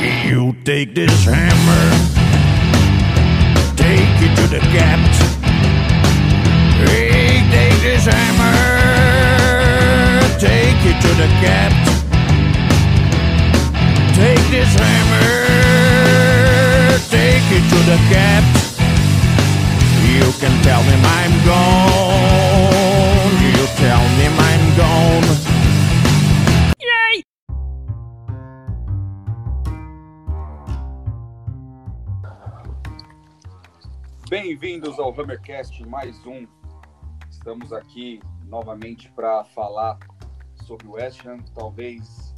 You take this hammer, take it to the gaps. Hey, take this hammer, take it to the gaps. Take this hammer, take it to the gaps. You can tell them I'm gone. You tell them I'm gone. Bem-vindos ao Hammercast mais um. Estamos aqui novamente para falar sobre o West Ham, talvez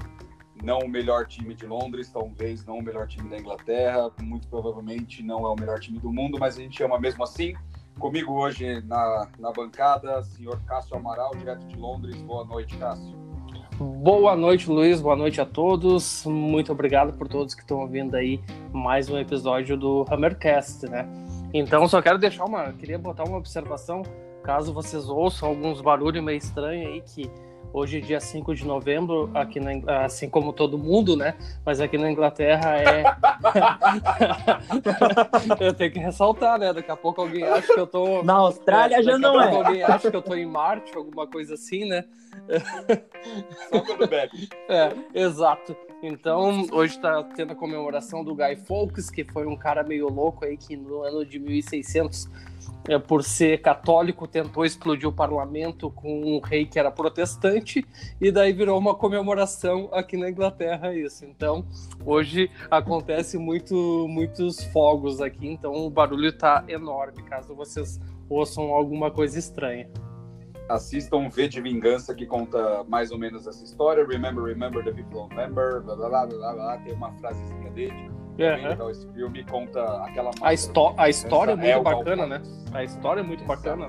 não o melhor time de Londres, talvez não o melhor time da Inglaterra, muito provavelmente não é o melhor time do mundo, mas a gente ama mesmo assim. Comigo hoje na, na bancada, senhor Cássio Amaral, direto de Londres. Boa noite, Cássio. Boa noite, Luiz. Boa noite a todos. Muito obrigado por todos que estão ouvindo aí mais um episódio do Hammercast, né? Então, só quero deixar uma. Queria botar uma observação, caso vocês ouçam alguns barulhos meio estranhos aí, que hoje, dia 5 de novembro, aqui na, assim como todo mundo, né? Mas aqui na Inglaterra é. eu tenho que ressaltar, né? Daqui a pouco alguém acha que eu tô. Na Austrália É, já daqui a não pouco é. Alguém acha que eu tô em Marte, alguma coisa assim, né? Só quando bebe. É, exato. Então, hoje está tendo a comemoração do Guy Fawkes, que foi um cara meio louco aí que no ano de 1600, é, por ser católico, tentou explodir o parlamento com um rei que era protestante, e daí virou uma comemoração aqui na Inglaterra isso. Então, hoje acontece muito, muitos fogos aqui, então o barulho tá enorme, caso vocês ouçam alguma coisa estranha. Assistam V de Vingança, que conta mais ou menos essa história. Remember, remember, the people remember. Blá, blá, blá, blá, blá. Tem uma frasezinha dele. Aham. legal esse filme, conta aquela A, histó a história é muito bacana, né? A história é muito bacana.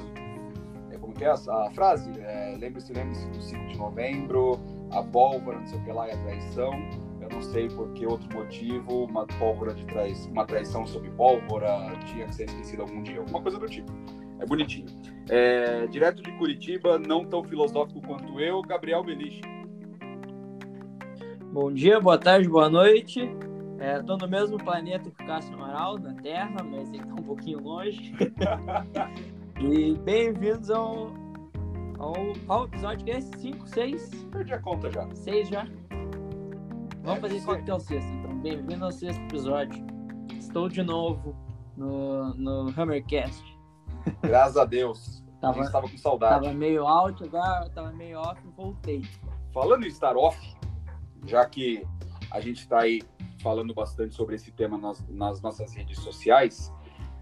É como que é a, a frase? É, lembre-se, lembre-se do 5 de novembro, a pólvora, não sei o que lá, e a traição. Eu não sei por que outro motivo, uma pólvora de trai... uma traição sob pólvora tinha que ser esquecida algum dia, alguma coisa do tipo. É bonitinho. É, direto de Curitiba, não tão filosófico quanto eu, Gabriel Beliche. Bom dia, boa tarde, boa noite. É, tô no mesmo planeta que o Cássio Amaral, na Terra, mas ele tá um pouquinho longe. e bem-vindos ao, ao. Qual episódio que é esse? 5, 6? Perdi a conta já. 6 já? Vamos É, fazer é o sexto, então. Bem-vindo ao sexto episódio. Estou de novo no, no Hammercast. Graças a Deus. A Tava, gente estava com saudade. tava meio alto, agora tava meio off e voltei. Falando em Star Off, já que a gente está aí falando bastante sobre esse tema nas, nas nossas redes sociais,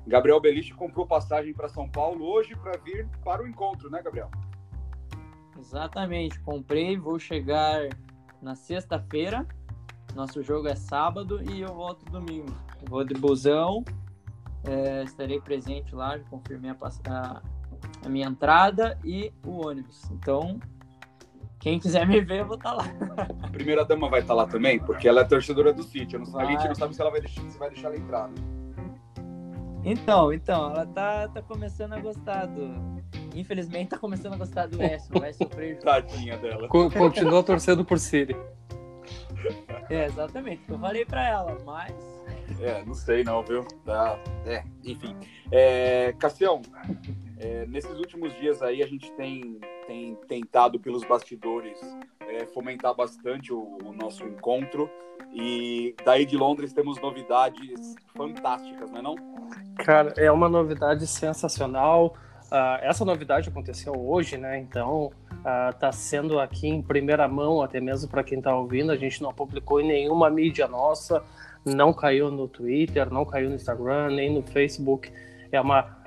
Gabriel Beliche comprou passagem para São Paulo hoje para vir para o encontro, né, Gabriel? Exatamente, comprei, vou chegar na sexta-feira. Nosso jogo é sábado e eu volto domingo. Vou de busão, é, estarei presente lá, já confirmei a, a- a minha entrada e o ônibus. Então, quem quiser me ver, eu vou estar lá. A primeira dama vai estar lá também, porque ela é torcedora do City. Eu não- a gente não sabe se ela vai deixar, se vai deixar ela entrar. né? Então, então, ela tá, tá começando a gostar do. Infelizmente, tá começando a gostar do West, Ham, vai sofrer junto. Tadinha dela. Co- Continua torcendo por Siri. É, exatamente, eu falei pra ela, mas. É, não sei não, viu? Tá. É, enfim. É, Cassião, é, nesses últimos dias aí a gente tem, tem tentado pelos bastidores é, fomentar bastante o, o nosso encontro. E daí de Londres temos novidades fantásticas, não é não? Cara, é uma novidade sensacional. Ah, essa novidade aconteceu hoje, né? Então, ah, tá sendo aqui em primeira mão, até mesmo para quem tá ouvindo. A gente não publicou em nenhuma mídia nossa, não caiu no Twitter, não caiu no Instagram, nem no Facebook. É uma,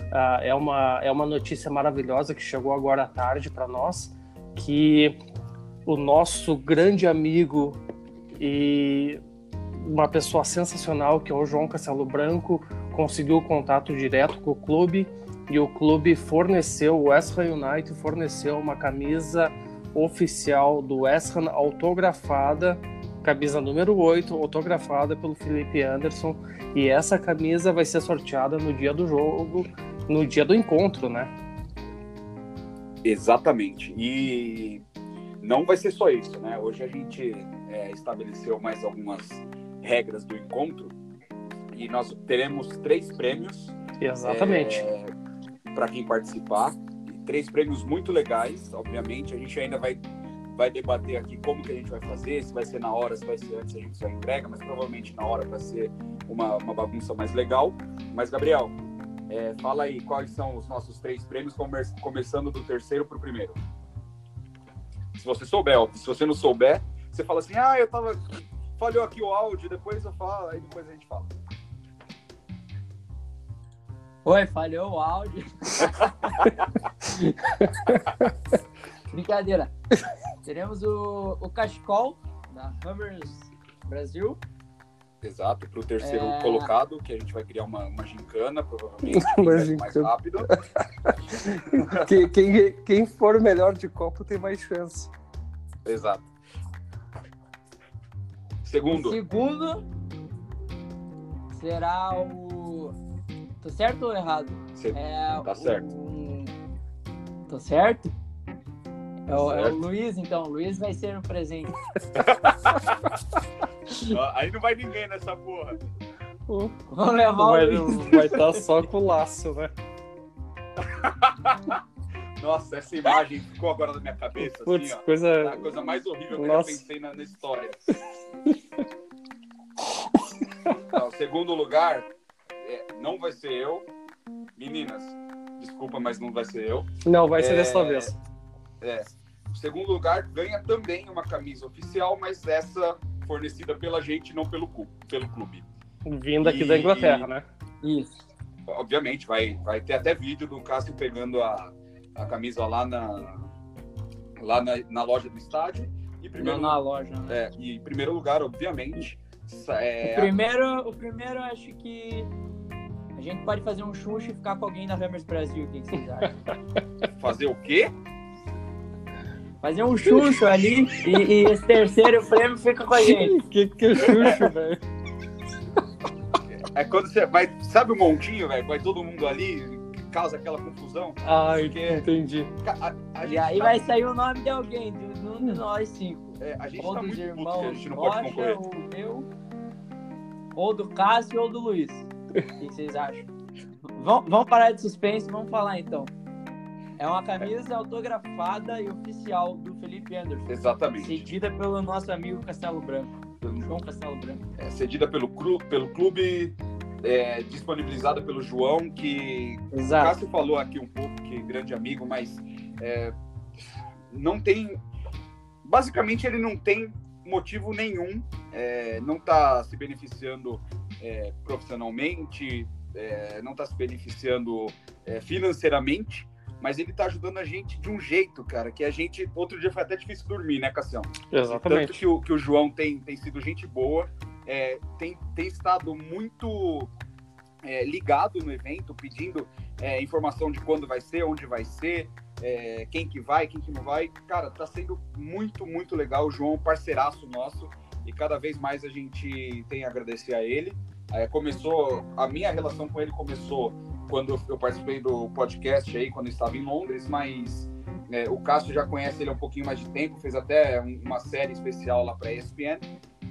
é uma, é uma notícia maravilhosa que chegou agora à tarde para nós, que o nosso grande amigo e uma pessoa sensacional, que é o João Castelo Branco, conseguiu contato direto com o clube e o clube forneceu, o West Ham United forneceu uma camisa oficial do West Ham autografada, camisa número 8, autografada pelo Felipe Anderson, e essa camisa vai ser sorteada no dia do jogo, no dia do encontro, né? Exatamente. E não vai ser só isso, né? Hoje a gente é, estabeleceu mais algumas regras do encontro. E nós teremos três prêmios Exatamente. é, para quem participar. E três prêmios muito legais, obviamente. A gente ainda vai, vai debater aqui como que a gente vai fazer, se vai ser na hora, se vai ser antes, a gente só entrega, mas provavelmente na hora para ser uma, uma bagunça mais legal. Mas, Gabriel, é, fala aí quais são os nossos três prêmios, come- começando do terceiro para o primeiro. Se você souber, ó, se você não souber, você fala assim, ah, eu tava. Falhou aqui o áudio, depois eu falo, aí depois a gente fala. Oi, falhou o áudio. Brincadeira. Teremos o, o Cachecol da Hammers Brasil. Exato, para o terceiro É. colocado, que a gente vai criar uma, uma gincana, provavelmente, Uma mais rápido. Quem, quem, quem for melhor de copo tem mais chance. Exato. O Segundo, segundo será o. Tô certo ou errado? você- É Tá o- certo. Tô certo? É o, é o. Luiz, então. O Luiz vai ser o presente. Ah, aí não vai ninguém nessa porra. Vamos levar Vai o Luiz. vai estar só com o laço, né? Nossa, essa imagem ficou agora na minha cabeça, Putz, assim, ó. coisa. É a coisa mais horrível que Nossa. eu já pensei na, na história. Então, segundo lugar, é, não vai ser eu. Meninas, desculpa, mas não vai ser eu. Não, vai ser É, dessa vez. É. O segundo lugar ganha também uma camisa oficial, mas essa fornecida pela gente, não pelo, cu- pelo clube. Vindo aqui da e- Inglaterra, né? Isso. Obviamente, vai, vai ter até vídeo do Cássio pegando a, a camisa lá na, lá na, na loja do estádio. E Não primeiro, na loja, né? é, e em primeiro lugar, obviamente, é, O primeiro, o primeiro, eu acho que a gente pode fazer um xuxo e ficar com alguém da Hammers Brasil. O que que vocês acham? fazer o quê? Fazer um xuxo ali e, e esse terceiro prêmio fica com a gente. Que que é Xuxo, velho? É quando você vai, sabe o montinho, velho? Vai todo mundo ali, causa aquela confusão. Ai, Porque- entendi. A, a E aí tá- vai sair o nome de alguém, de um de nós cinco. é, a gente Ou tá dos puto irmãos gente não pode Rocha, concorrer. ou meu, ou do Cássio, ou do Luiz. O que vocês acham? Vamos, vamos parar de suspense, vamos falar então. É uma camisa autografada e oficial do Felipe Anderson. Exatamente. Cedida pelo nosso amigo Castelo Branco. João Castelo Branco. É, cedida pelo, cru, pelo clube, é, disponibilizada pelo João, que o Exato. Cássio falou aqui um pouco, que é grande amigo, mas é, não tem. Basicamente, ele não tem motivo nenhum, é, não está se beneficiando é, profissionalmente, é, não está se beneficiando é, financeiramente, mas ele está ajudando a gente de um jeito, cara, que a gente. Outro dia foi até difícil dormir, né, Cassião? Tanto Exatamente. que o, que o João tem, tem sido gente boa, é, tem, tem estado muito é, ligado no evento, pedindo é, informação de quando vai ser, onde vai ser, é, quem que vai, quem que não vai. Cara, tá sendo muito, muito legal. O João é parceiraço nosso e cada vez mais a gente tem a agradecer a ele. É, começou, a minha relação com ele começou quando eu participei do podcast aí, quando eu estava em Londres, mas é, o Cássio já conhece ele há um pouquinho mais de tempo, fez até um- uma série especial lá para ESPN.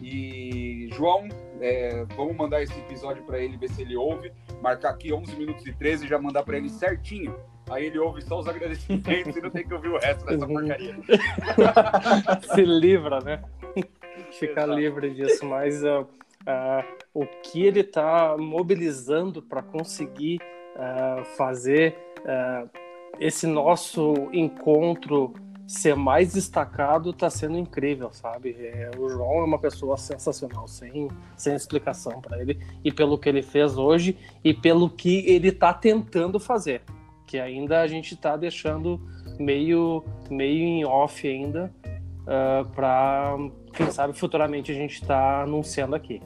E João, é, vamos mandar esse episódio para ele ver se ele ouve, marcar aqui 11 minutos e 13 e já mandar para ele certinho. Aí ele ouve só os agradecimentos e não tem que ouvir o resto dessa porcaria. Se livra, né? Ficar livre disso. Mas ah, ah, o que ele está mobilizando para conseguir ah, fazer ah, esse nosso encontro ser mais destacado está sendo incrível, sabe? É, o João é uma pessoa sensacional, sem, sem explicação para ele, e pelo que ele fez hoje e pelo que ele está tentando fazer, que ainda a gente está deixando meio, meio em off ainda, para quem sabe futuramente a gente está anunciando aqui.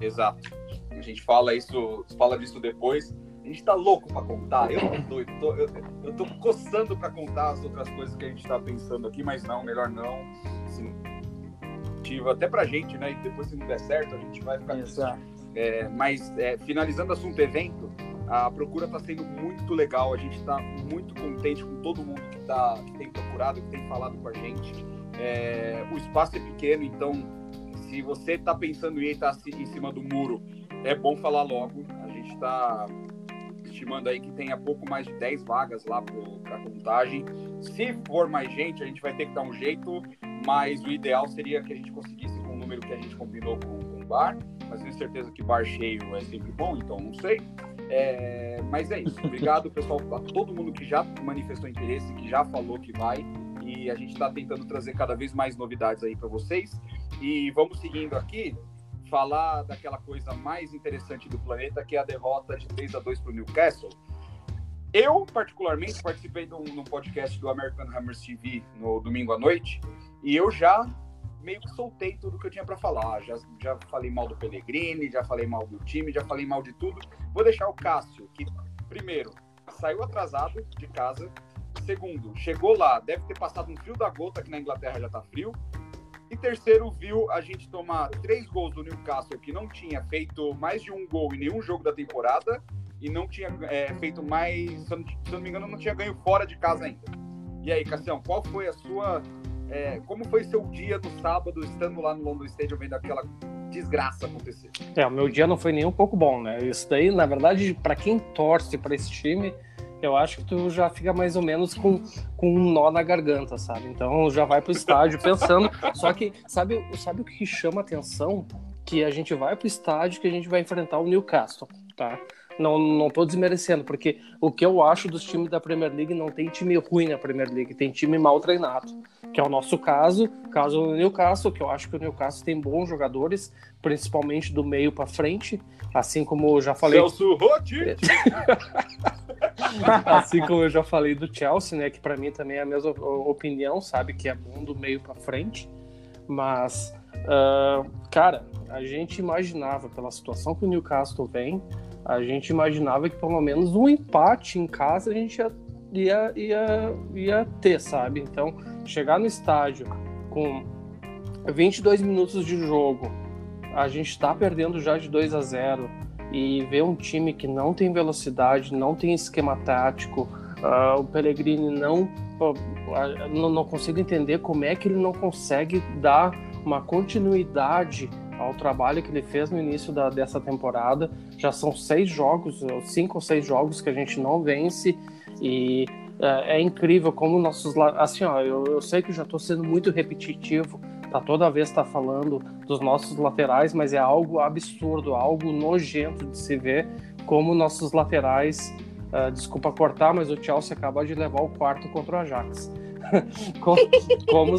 Exato. A gente fala isso, fala disso depois. A gente tá louco pra contar. Eu tô doido. tô- eu, eu tô coçando pra contar as outras coisas que a gente tá pensando aqui, mas não, melhor não. Assim, até pra gente, né? E depois, se não der certo, a gente vai ficar. Exato. É, mas, é, finalizando o assunto evento, a procura está sendo muito legal. A gente está muito contente com todo mundo que, tá, que tem procurado, que tem falado com a gente. É, o espaço é pequeno, então, se você tá pensando em estar em cima do muro, é bom falar logo. A gente tá estimando aí que tenha pouco mais de 10 vagas lá para contagem. Se for mais gente, a gente vai ter que dar um jeito, mas o ideal seria que a gente conseguisse com o número que a gente combinou com, com o bar. Mas tenho certeza que bar cheio é sempre bom, então não sei. É, mas é isso. Obrigado, pessoal, a todo mundo que já manifestou interesse, que já falou que vai. E a gente está tentando trazer cada vez mais novidades aí para vocês. E vamos seguindo aqui falar daquela coisa mais interessante do planeta, que é a derrota de 3 a 2 para o Newcastle. Eu, particularmente, participei de um, podcast do American Hammers TV no domingo à noite e eu já meio que soltei tudo que eu tinha para falar. Já, já falei mal do Pellegrini, já falei mal do time, já falei mal de tudo. Vou deixar o Cássio, que, primeiro, saiu atrasado de casa. Segundo, chegou lá, deve ter passado um frio da gota, que na Inglaterra já tá frio. E terceiro, viu a gente tomar três gols do Newcastle, que não tinha feito mais de um gol em nenhum jogo da temporada e não tinha é, feito mais, se eu, não, se não me engano, não tinha ganho fora de casa ainda. E aí, Cassião, qual foi a sua. É, como foi seu dia no sábado, estando lá no London Stadium, vendo aquela desgraça acontecer? É, o meu dia não foi nem um pouco bom, né? Isso daí, na verdade, para quem torce para esse time, eu acho que tu já fica mais ou menos com, com um nó na garganta, sabe? Então já vai pro estádio pensando. Só que, sabe, sabe o que chama atenção? Que a gente vai pro estádio que a gente vai enfrentar o Newcastle, tá? Não, não tô desmerecendo, porque o que eu acho dos times da Premier League não tem time ruim na Premier League, tem time mal treinado. Que é o nosso caso, caso do Newcastle, que eu acho que o Newcastle tem bons jogadores, principalmente do meio para frente, assim como eu já falei. Celso Rotti! assim como eu já falei do Chelsea, né, que para mim também é a mesma opinião, sabe, que é bom do meio para frente, mas uh, cara, a gente imaginava pela situação que o Newcastle vem, a gente imaginava que pelo menos um empate em casa a gente ia, ia, ia, ia ter, sabe? Então, chegar no estádio com 22 minutos de jogo, a gente está perdendo já de 2 a 0 e ver um time que não tem velocidade, não tem esquema tático, uh, o Pellegrini não, não, não consigo entender como é que ele não consegue dar uma continuidade ao trabalho que ele fez no início da, dessa temporada. Já são seis jogos, cinco ou seis jogos que a gente não vence e uh, é incrível como nossos assim ó, eu, eu sei que já estou sendo muito repetitivo tá toda vez tá falando dos nossos laterais, mas é algo absurdo, algo nojento de se ver como nossos laterais, uh, desculpa cortar, mas o Chelsea acaba de levar o quarto contra o Ajax. como, como.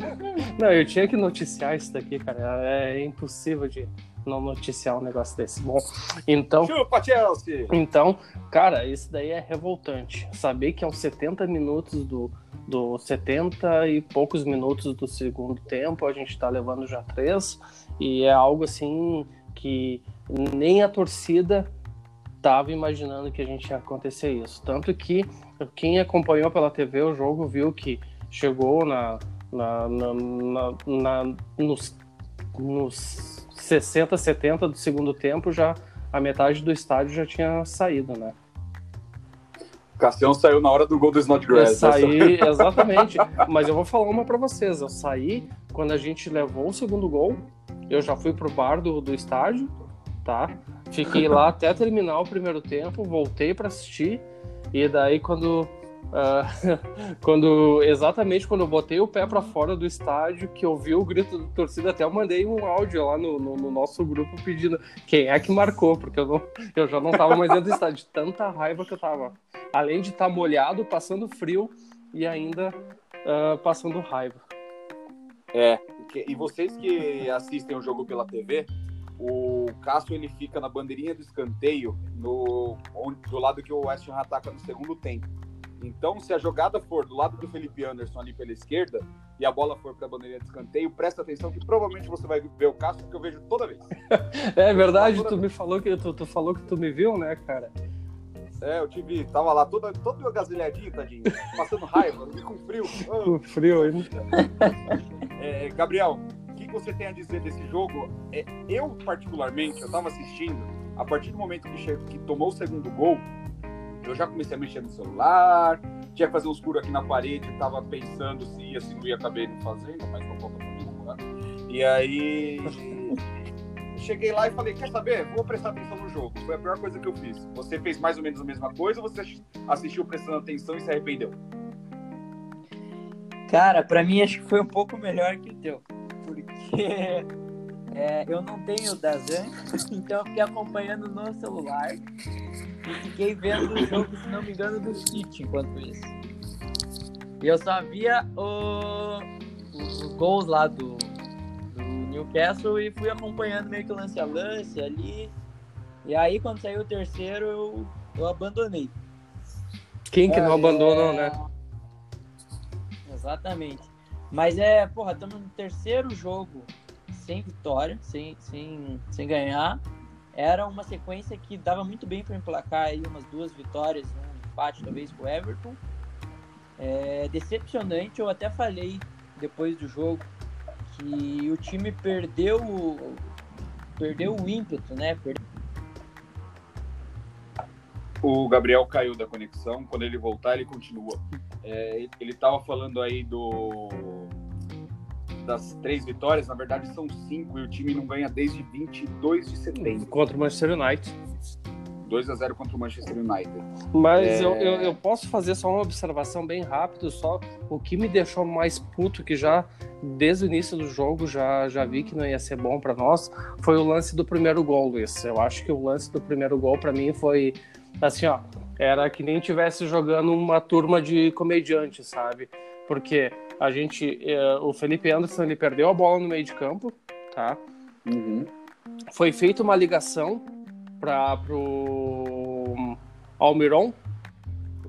Não, eu tinha que noticiar isso daqui, cara. É impossível de não noticiar um negócio desse. Bom, então. Chupa, Chelsea! Então, cara, isso daí é revoltante. Saber que aos 70 minutos do, do 70 e poucos minutos do segundo tempo, a gente está levando já três, e é algo assim que nem a torcida estava imaginando que a gente ia acontecer isso. Tanto que quem acompanhou pela TV o jogo viu que chegou na, na, na, na, na nos, nos 60, 70 do segundo tempo, já a metade do estádio já tinha saído, né? Cassião saiu na hora do gol do Snodgrass. Eu saí, exatamente. Mas eu vou falar uma para vocês. Eu saí quando a gente levou o segundo gol. Eu já fui pro bar do, do estádio, tá? Fiquei lá até terminar o primeiro tempo, voltei para assistir. E daí quando Uh, quando exatamente quando eu botei o pé para fora do estádio, que eu vi o grito da torcida, até eu mandei um áudio lá no, no, no, nosso grupo pedindo quem é que marcou, porque eu, não, eu já não tava mais dentro do estádio, tanta raiva que eu tava. Além de estar tá molhado, passando frio e ainda uh, passando raiva. É, e vocês que assistem o jogo pela TV, o Cássio ele fica na bandeirinha do escanteio, no, do lado que o West Ham ataca no segundo tempo. Então, se a jogada for do lado do Felipe Anderson ali pela esquerda e a bola for para a bandeirinha de escanteio, presta atenção que provavelmente você vai ver o Cássio que eu vejo toda vez. é verdade, tu me falou que tu, tu, falou que tu me viu, né, cara? É, eu te vi, tava lá toda, todo agasalhadinho, tadinho, passando raiva, vi com frio. Com frio ainda. É, Gabriel, o que você tem a dizer desse jogo? É, eu, particularmente, eu tava assistindo, a partir do momento que, chegou, que tomou o segundo gol, eu já comecei a mexer no celular, tinha que fazer uns furos aqui na parede, tava pensando se ia, se não ia acabar não fazendo, mas não conta pra E aí cheguei lá e falei, quer saber? Vou prestar atenção no jogo. Foi a pior coisa que eu fiz. Você fez mais ou menos a mesma coisa ou você assistiu prestando atenção e se arrependeu? Cara, pra mim acho que foi um pouco melhor que o teu. Porque é, eu não tenho Dazan, então eu fiquei acompanhando no celular e fiquei vendo o jogo, se não me engano, do City enquanto isso. E eu só via o, os, os gols lá do, do Newcastle e fui acompanhando meio que lance a lance ali. E aí quando saiu o terceiro eu, eu abandonei. Quem que não É, abandonou, né? Exatamente. Mas é, porra, estamos no terceiro jogo sem vitória, sem, sem, sem ganhar. Era uma sequência que dava muito bem para emplacar aí umas duas vitórias, um empate talvez com o Everton. É decepcionante, eu até falei depois do jogo que o time perdeu o- perdeu o ímpeto, né? Perdeu O Gabriel caiu da conexão. Quando ele voltar, ele continua. É, ele estava falando aí do das três vitórias. Na verdade, são cinco e o time não ganha desde 22 de setembro. Contra o Manchester United. 2 a 0 contra o Manchester United. Mas É. eu, eu, eu posso fazer só uma observação bem rápida, só o que me deixou mais puto, que já desde o início do jogo já, já vi que não ia ser bom para nós, foi o lance do primeiro gol, Luiz. Eu acho que o lance do primeiro gol para mim foi assim, ó, era que nem tivesse jogando uma turma de comediantes, sabe? Porque a gente, eh, o Felipe Anderson, ele perdeu a bola no meio de campo, tá? foi feita uma ligação para pro Almiron.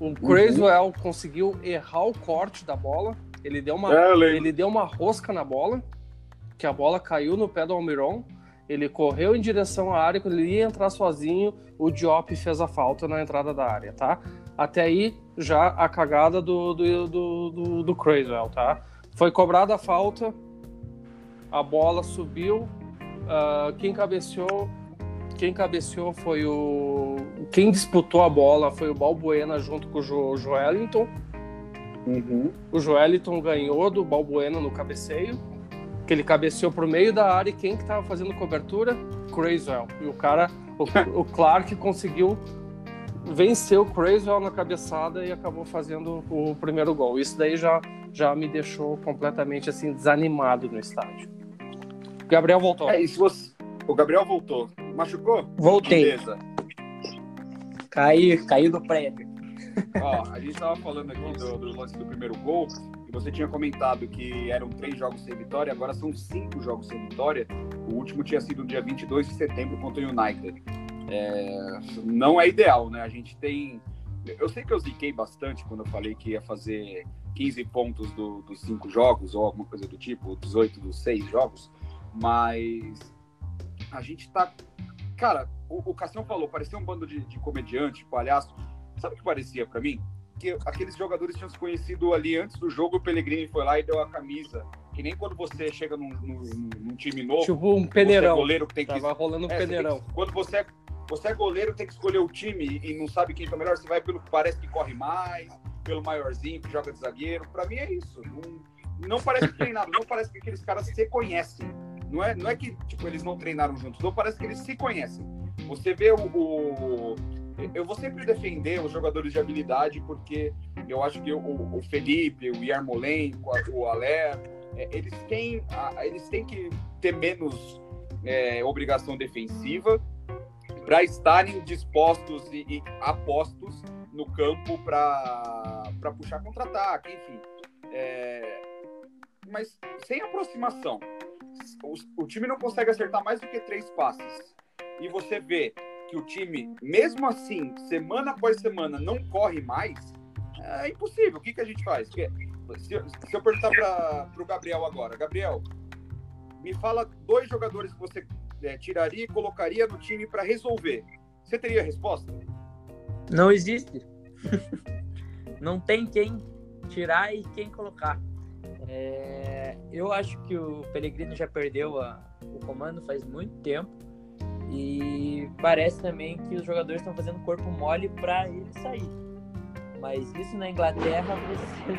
O Crazwell conseguiu errar o corte da bola. Ele deu uma É, ele deu uma rosca na bola, que a bola caiu no pé do Almiron. Ele correu em direção à área, quando ele ia entrar sozinho, o Diop fez a falta na entrada da área, tá? Até aí, já a cagada do, do, do, do, do tá? Foi cobrada a falta, a bola subiu, ah, quem cabeceou quem cabeceou foi o quem disputou a bola foi o Balbuena junto com o jo Joelinton. O Joelinton ganhou do Balbuena no cabeceio que ele cabeceou pro meio da área e quem que tava fazendo cobertura? Crazwell e o cara o, o Clark conseguiu vencer o Crazwell na cabeçada e acabou fazendo o primeiro gol isso daí já já me deixou completamente assim desanimado no estádio Gabriel voltou É, e se você... O Gabriel voltou. Machucou? Voltei. Beleza. Caí, caí do prédio. Ó, a gente tava falando aqui do, do lance do primeiro gol e você tinha comentado que eram três jogos sem vitória, agora são cinco jogos sem vitória. O último tinha sido no dia 22 de setembro contra o United. É, não é ideal, né? A gente tem... Eu sei que eu ziquei bastante quando eu falei que ia fazer 15 pontos do- dos cinco jogos ou alguma coisa do tipo, 18 dos seis jogos, mas a gente tá... Cara, o, o Cassião falou, parecia um bando de, de comediante, palhaço. Sabe o que parecia pra mim? Que aqueles jogadores tinham se conhecido ali antes do jogo, o Pellegrini foi lá e deu a camisa. Que nem quando você chega num, num- num time novo, tipo um você é peneirão goleiro que tem que... tava rolando um É, peneirão que- quando você é, você é goleiro, tem que escolher o time e não sabe quem tá melhor, você vai pelo que parece que corre mais, pelo maiorzinho que joga de zagueiro. Pra mim é isso. Não, não parece treinado, não parece que aqueles caras se conhecem. Não é, não é que tipo, eles não treinaram juntos, não parece que eles se conhecem. Você vê o, o- Eu vou sempre defender os jogadores de habilidade, porque eu acho que o, o Felipe, o Yarmolenko, o Alé, é, eles, têm, eles têm que ter menos é, obrigação defensiva para estarem dispostos e, e apostos no campo para puxar contra-ataque, enfim. É, mas sem aproximação, o, o time não consegue acertar mais do que três passes. E você vê que o time, mesmo assim, semana após semana, não corre mais, é impossível. O que, que a gente faz? Porque se, se eu perguntar para o Gabriel agora, Gabriel, me fala dois jogadores que você é, tiraria e colocaria no time para resolver. Você teria a resposta? Não existe. não tem quem tirar e quem colocar. É, eu acho que o Pellegrino já perdeu a- o comando faz muito tempo e parece também que os jogadores estão fazendo corpo mole para ele sair. Mas isso na Inglaterra você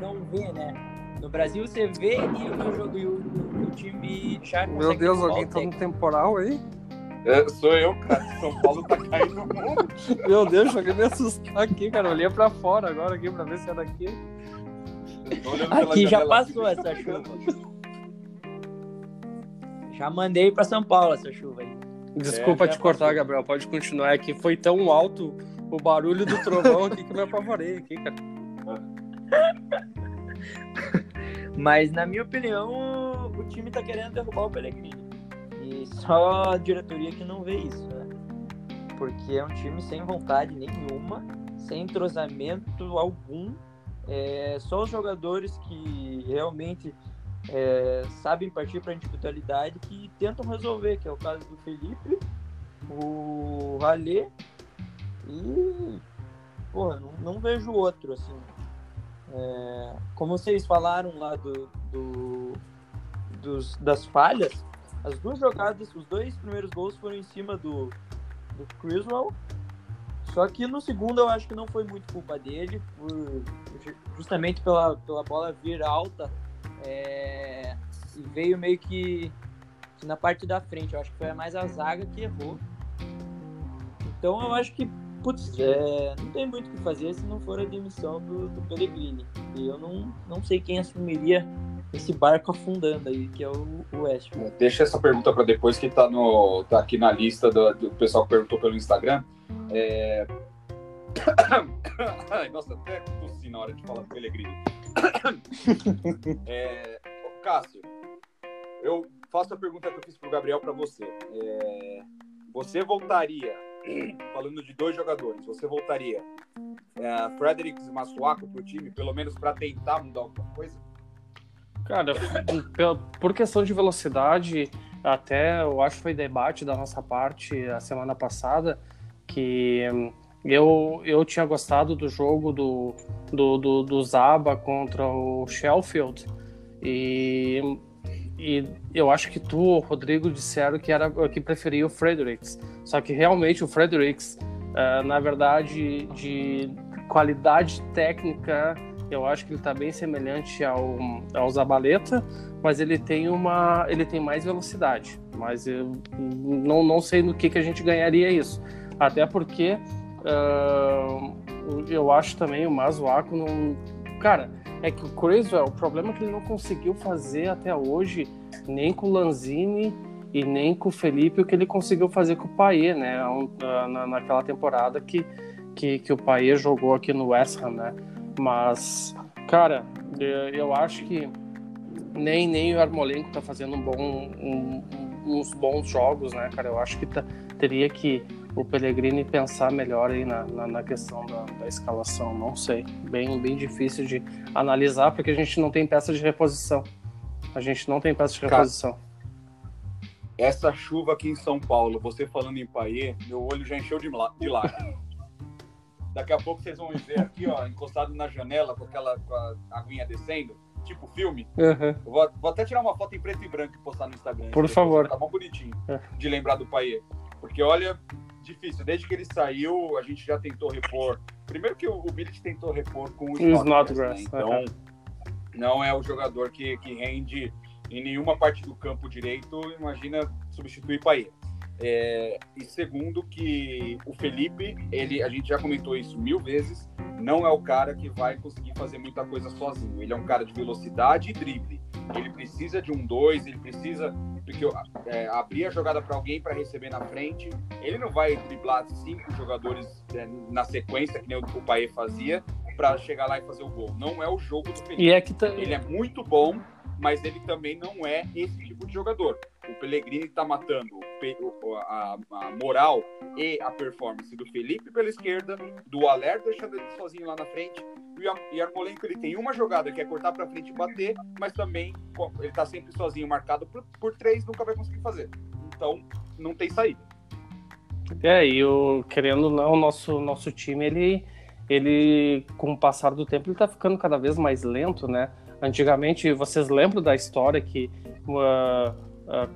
não, vê, né? No Brasil você vê e o, jogo- e o time já Meu consegue Deus, derrubar alguém tá no temporal aí? É, sou eu, cara. São Paulo tá caindo no mundo. Meu Deus, cheguei a me assustar aqui, cara. Eu olhei pra fora agora aqui pra ver se era aqui. Aqui já passou aqui, essa chuva. Já mandei pra São Paulo essa chuva aí. Desculpa É, te cortar, passou. Gabriel. Pode continuar. É que foi tão alto o barulho do trovão aqui que eu me apavorei aqui, cara. Mas na minha opinião, time tá querendo derrubar o Pellegrini. E só a diretoria que não vê isso, né? Porque é um time sem vontade nenhuma, sem entrosamento algum. É, só os jogadores que realmente é, sabem partir para a individualidade que tentam resolver, que é o caso do Felipe, o Ralê e porra, não, não vejo outro assim. É, como vocês falaram lá do, do- dos, das falhas, as duas jogadas, os dois primeiros gols foram em cima do, do Criswell. Só que no segundo eu acho que não foi muito culpa dele, por, ju- justamente pela, pela bola vir alta é, e veio meio que, que na parte da frente. Eu acho que foi mais a zaga que errou. Então eu acho que putz, é, não tem muito o que fazer se não for a demissão do, do Pellegrini. E eu não, não sei quem assumiria esse barco afundando aí, que é o, o West. Ham. Deixa essa pergunta para depois, que tá, no, tá aqui na lista do, do pessoal que perguntou pelo Instagram. É... Nossa, até tossi na hora de falar do Pellegrini. É, Cássio, eu faço a pergunta que eu fiz pro Gabriel para você. É, Você voltaria, falando de dois jogadores, você voltaria é, Fredericks e Massuaco pro time, pelo menos para tentar mudar alguma coisa? Cara, por questão de velocidade, até eu acho que foi debate da nossa parte a semana passada, que hum, eu, eu tinha gostado do jogo do, do, do, do Zaba contra o Sheffield e, e eu acho que tu, Rodrigo, disseram que era que preferia o Fredericks. Só que realmente o Fredericks, eh, na verdade, de qualidade técnica, eu acho que ele está bem semelhante ao, ao Zabaleta, mas ele tem uma, ele tem mais velocidade. Mas eu não, não sei no que, que a gente ganharia isso. Até porque ah, eu acho também o Mazuaco não. Cara, é que o Criswell, o problema é que ele não conseguiu fazer até hoje, nem com o Lanzini e nem com o Felipe, o que ele conseguiu fazer com o Paê, né? Um, ah, na, naquela temporada que, que, que o Paê jogou aqui no West Ham, né? Mas, cara, eu acho que nem, nem o Armolenko tá fazendo um bom, um- uns bons jogos, né, cara? Eu acho que tá- teria que o Pellegrini pensar melhor aí na, na, na questão da, da escalação. Não sei. Bem, bem difícil de analisar, porque a gente não tem peça de reposição. A gente não tem peça de Cara, reposição. Essa chuva aqui em São Paulo, você falando em Paê, meu olho já encheu de, de lágrimas. Daqui a pouco vocês vão me ver aqui, ó, encostado na janela com aquela com a aguinha descendo, tipo filme. Uhum. Vou, vou até tirar uma foto em preto e branco e postar no Instagram. Por favor. Tá bom bonitinho É. de lembrar do Paê. Porque olha, difícil. Desde que ele saiu, a gente já tentou repor. Primeiro que o, o Billet tentou repor com o Snodgrass, né? Então, aham. não é o jogador que, que rende em nenhuma parte do campo direito. Imagina substituir Paê. É, e segundo que o Felipe, ele, a gente já comentou isso mil vezes, não é o cara que vai conseguir fazer muita coisa sozinho. Ele é um cara de velocidade e drible. Ele precisa de um dois, ele precisa porque, é, abrir a jogada para alguém para receber na frente. Ele não vai driblar cinco jogadores é, na sequência, que nem o, o Paê fazia, para chegar lá e fazer o gol. Não é o jogo do Felipe. É que tá- Ele é muito bom, mas ele também não é esse tipo de jogador. O Pellegrini está matando a, a moral e a performance do Felipe pela esquerda, do Aler deixando ele sozinho lá na frente. E o e ele tem uma jogada que é cortar para frente e bater, mas também ele tá sempre sozinho, marcado por, por três, nunca vai conseguir fazer. Então, não tem saída. É, e o, querendo ou não, o nosso, nosso time, ele, ele, com o passar do tempo, ele tá ficando cada vez mais lento, né? Antigamente, vocês lembram da história que uh,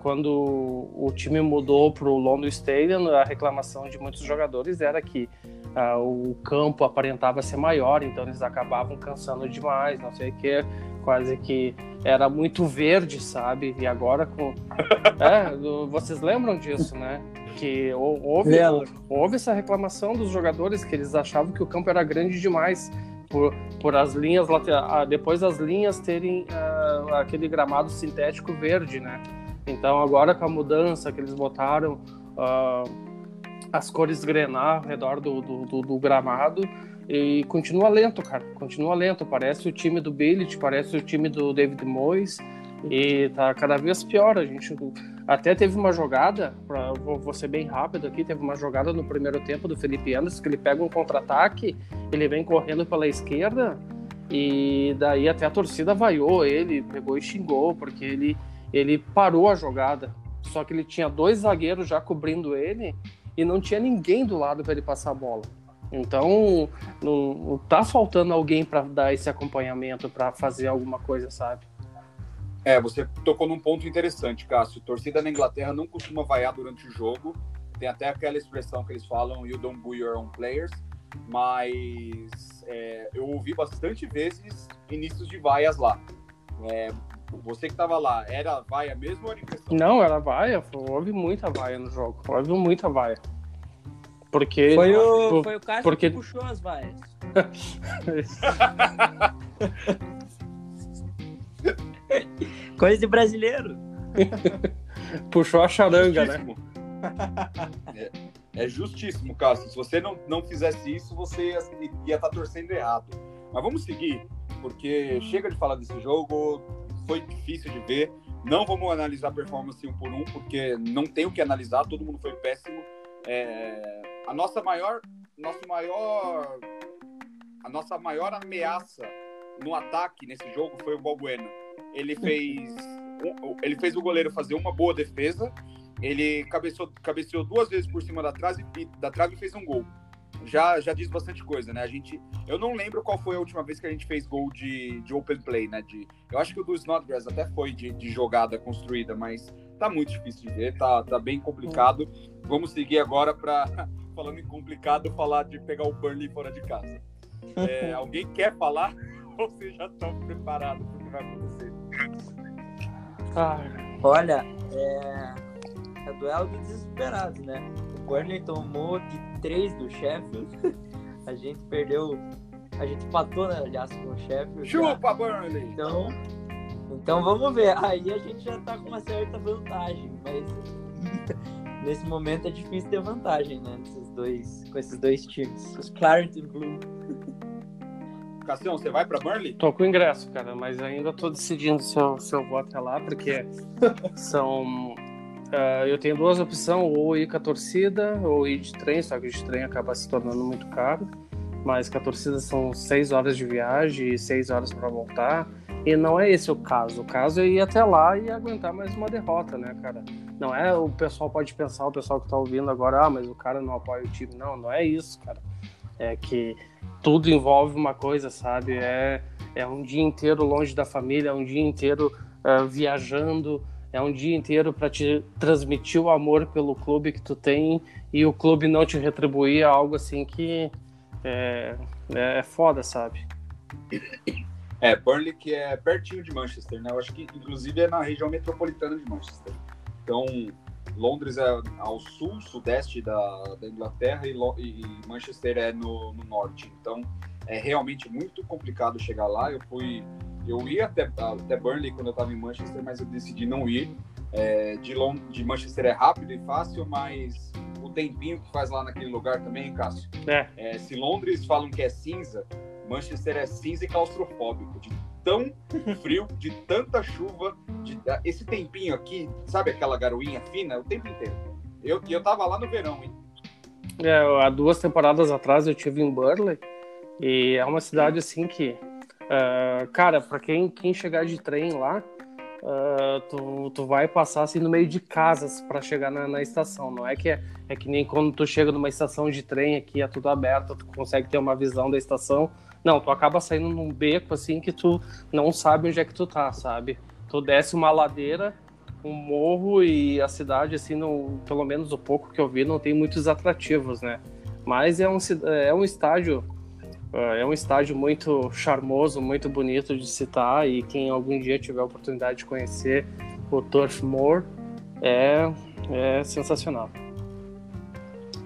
quando o time mudou para o London Stadium, a reclamação de muitos jogadores era que uh, o campo aparentava ser maior, então eles acabavam cansando demais, não sei o quê. quase que era muito verde, sabe? E agora com. é, vocês lembram disso, né? Que houve, houve essa reclamação dos jogadores que eles achavam que o campo era grande demais por, por as linhas depois das linhas terem uh, aquele gramado sintético verde, né? Então agora com a mudança que eles botaram uh, as cores grená ao redor do, do, do, do gramado, e continua lento, cara. Continua lento. Parece o time do Billet, parece o time do David Moyes. E tá cada vez pior. A gente até teve uma jogada, pra, vou ser bem rápido aqui, teve uma jogada no primeiro tempo do Felipe Anderson que ele pega um contra-ataque, ele vem correndo pela esquerda e daí até a torcida vaiou ele, pegou e xingou, porque ele, ele parou a jogada. Só que ele tinha dois zagueiros já cobrindo ele e não tinha ninguém do lado para ele passar a bola. Então, não, tá faltando alguém para dar esse acompanhamento, para fazer alguma coisa, sabe? É, você tocou num ponto interessante, Cássio. Torcida na Inglaterra não costuma vaiar durante o jogo. Tem até aquela expressão que eles falam, you don't boo your own players. Mas é, eu ouvi bastante vezes inícios de vaias lá. É, você que estava lá, era vaia mesmo ou era impressão? Não, era vaia. Houve muita vaia no jogo. Houve muita vaia. Porque. Foi o, foi o Cássio porque... que puxou as vaias. Coisa de brasileiro. Puxou a charanga, né? É, é, justíssimo, Cássio. Se você não, não fizesse isso, você ia estar tá torcendo errado. Mas vamos seguir, porque chega de falar desse jogo, foi difícil de ver. Não vamos analisar a performance um por um, porque não tem o que analisar, todo mundo foi péssimo. É, a nossa maior, nosso maior, a nossa maior ameaça no ataque nesse jogo foi o Balbuena. Ele fez, ele fez o goleiro fazer uma boa defesa. Ele cabeceou, cabeceou duas vezes por cima da trave, da trave e fez um gol. Já, já diz bastante coisa, né? A gente, eu não lembro qual foi a última vez que a gente fez gol de, de open play, né? De, eu acho que o do Snodgrass até foi de, de jogada construída, mas tá muito difícil de ver, tá, tá bem complicado. Vamos seguir agora para falando em complicado, falar de pegar o Burnley fora de casa. É, alguém quer falar ou vocês já estão preparados para o que vai acontecer? Ah, olha, é, é duelo de desesperados, né? O Burnley tomou de 3 do Sheffield, a gente perdeu, a gente empatou, né, aliás, com o Sheffield. Chupa, já. Burnley! Então, então vamos ver, aí a gente já tá com uma certa vantagem, mas nesse momento é difícil ter vantagem, né? Nesses dois, com esses dois times. Os Clarendon Blue. Cassião, você vai para Burnley? Tô com ingresso, cara, mas ainda tô decidindo se eu, se eu vou até lá, porque são. Uh, eu tenho duas opções, ou ir com a torcida, ou ir de trem, só que de trem acaba se tornando muito caro. Mas com a torcida são seis horas de viagem e seis horas para voltar. E não é esse o caso. O caso é ir até lá e aguentar mais uma derrota, né, cara? Não é o pessoal pode pensar, o pessoal que tá ouvindo agora, ah, mas o cara não apoia o time. Não, não é isso, cara. É que tudo envolve uma coisa, sabe? É, é um dia inteiro longe da família, é um dia inteiro uh, viajando, é um dia inteiro para te transmitir o amor pelo clube que tu tem e o clube não te retribuir algo assim que é, é, é foda, sabe? É, Burnley que é pertinho de Manchester, né? Eu acho que inclusive é na região metropolitana de Manchester. Então, Londres é ao sul, sudeste da, da Inglaterra e, e Manchester é no, no, norte. Então, é realmente muito complicado chegar lá. Eu fui, eu ia até, até Burnley quando eu estava em Manchester, mas eu decidi não ir. É, de, Lond de Manchester é rápido e fácil, mas o tempinho que faz lá naquele lugar também, Cássio. É. É, se Londres falam que é cinza, Manchester é cinza e claustrofóbico, de tão frio, de tanta chuva, de, esse tempinho aqui, sabe aquela garoinha fina, o tempo inteiro. Eu, eu tava lá no verão, hein? É, há duas temporadas atrás eu tive em Burley e é uma cidade assim que, uh, cara, para quem, quem chegar de trem lá, uh, tu, tu vai passar assim no meio de casas para chegar na, na, estação. Não é que é, é que nem quando tu chega numa estação de trem aqui é tudo aberto, tu consegue ter uma visão da estação não, tu acaba saindo num beco assim que tu não sabe onde é que tu tá, sabe? Tu desce uma ladeira, um morro e a cidade, assim, não, pelo menos o pouco que eu vi, não tem muitos atrativos, né? Mas é um, é um estádio é um estádio muito charmoso, muito bonito de citar e quem algum dia tiver a oportunidade de conhecer o Turf Moor é, é sensacional.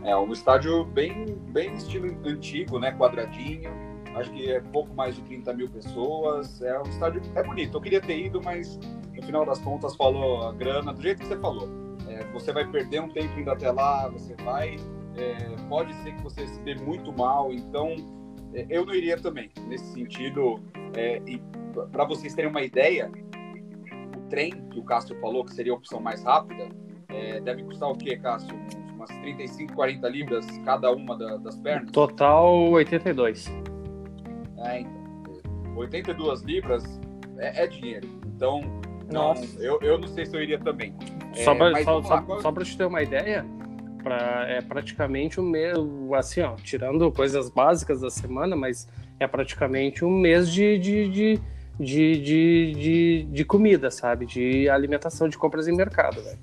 É um estádio bem, bem estilo antigo, né? Quadradinho. Acho que é pouco mais de 30 mil pessoas. É um estádio é bonito. Eu queria ter ido, mas no final das contas falou a grana do jeito que você falou. É, você vai perder um tempo indo até lá, você vai. É, pode ser que você se dê muito mal, então eu não iria também. Nesse sentido, é, e para vocês terem uma ideia, o trem que o Cássio falou que seria a opção mais rápida, é, deve custar o quê, Cássio? Umas 35, 40 libras cada uma da, das pernas? Total 82. É, então. 82 libras é, é dinheiro. Então, não, eu, eu não sei se eu iria também. Só para é, só, só, só te ter uma ideia, pra, é praticamente o mês, assim, ó, tirando coisas básicas da semana, mas é praticamente um mês de, de, de, de, de, de, de comida, sabe? De alimentação, de compras em mercado, velho.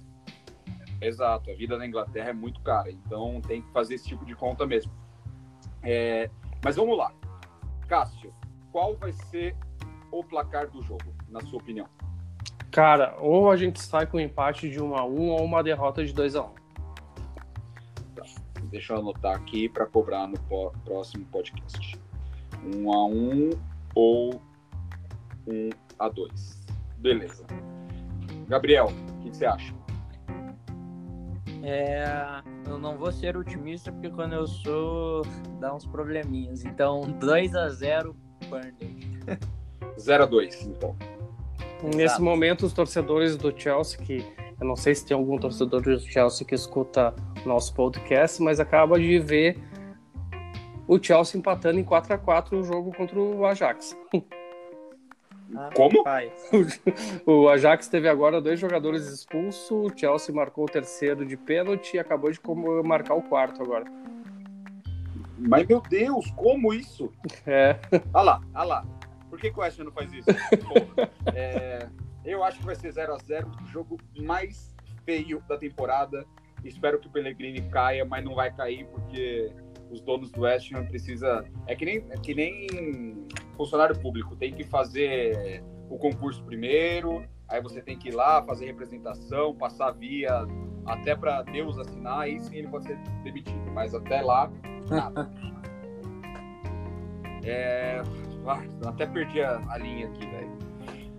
Exato, a vida na Inglaterra é muito cara, então tem que fazer esse tipo de conta mesmo. É, mas vamos lá. Cássio, qual vai ser o placar do jogo, na sua opinião? Cara, ou a gente sai com um empate de 1 a 1 ou uma derrota de 2 a 1 tá. Deixa eu anotar aqui para cobrar no próximo podcast. 1 a 1 ou 1 a 2. Beleza. Gabriel, o que, que você acha? É, eu não vou ser otimista porque quando eu sou dá uns probleminhas. Então 2 a 0 Burnley. 0 a 2, então. Nesse Exato. momento, os torcedores do Chelsea, que eu não sei se tem algum torcedor do Chelsea que escuta nosso podcast, mas acaba de ver o Chelsea empatando em 4 a 4 o jogo contra o Ajax. Ah, Como? o Ajax teve agora dois jogadores expulsos, o Chelsea marcou o terceiro de pênalti e acabou de marcar o quarto agora. Mas meu Deus, como isso? É. Olha lá, olha lá. Por que, que o West não faz isso? é, eu acho que vai ser 0 a 0 o jogo mais feio da temporada. Espero que o Pellegrini caia, mas não vai cair porque os donos do West Ham precisa é que nem é que nem funcionário público tem que fazer o concurso primeiro, aí você tem que ir lá fazer representação, passar via até para Deus assinar, aí sim ele pode ser demitido, mas até lá nada. é, ah, até perdi a, a linha aqui, velho.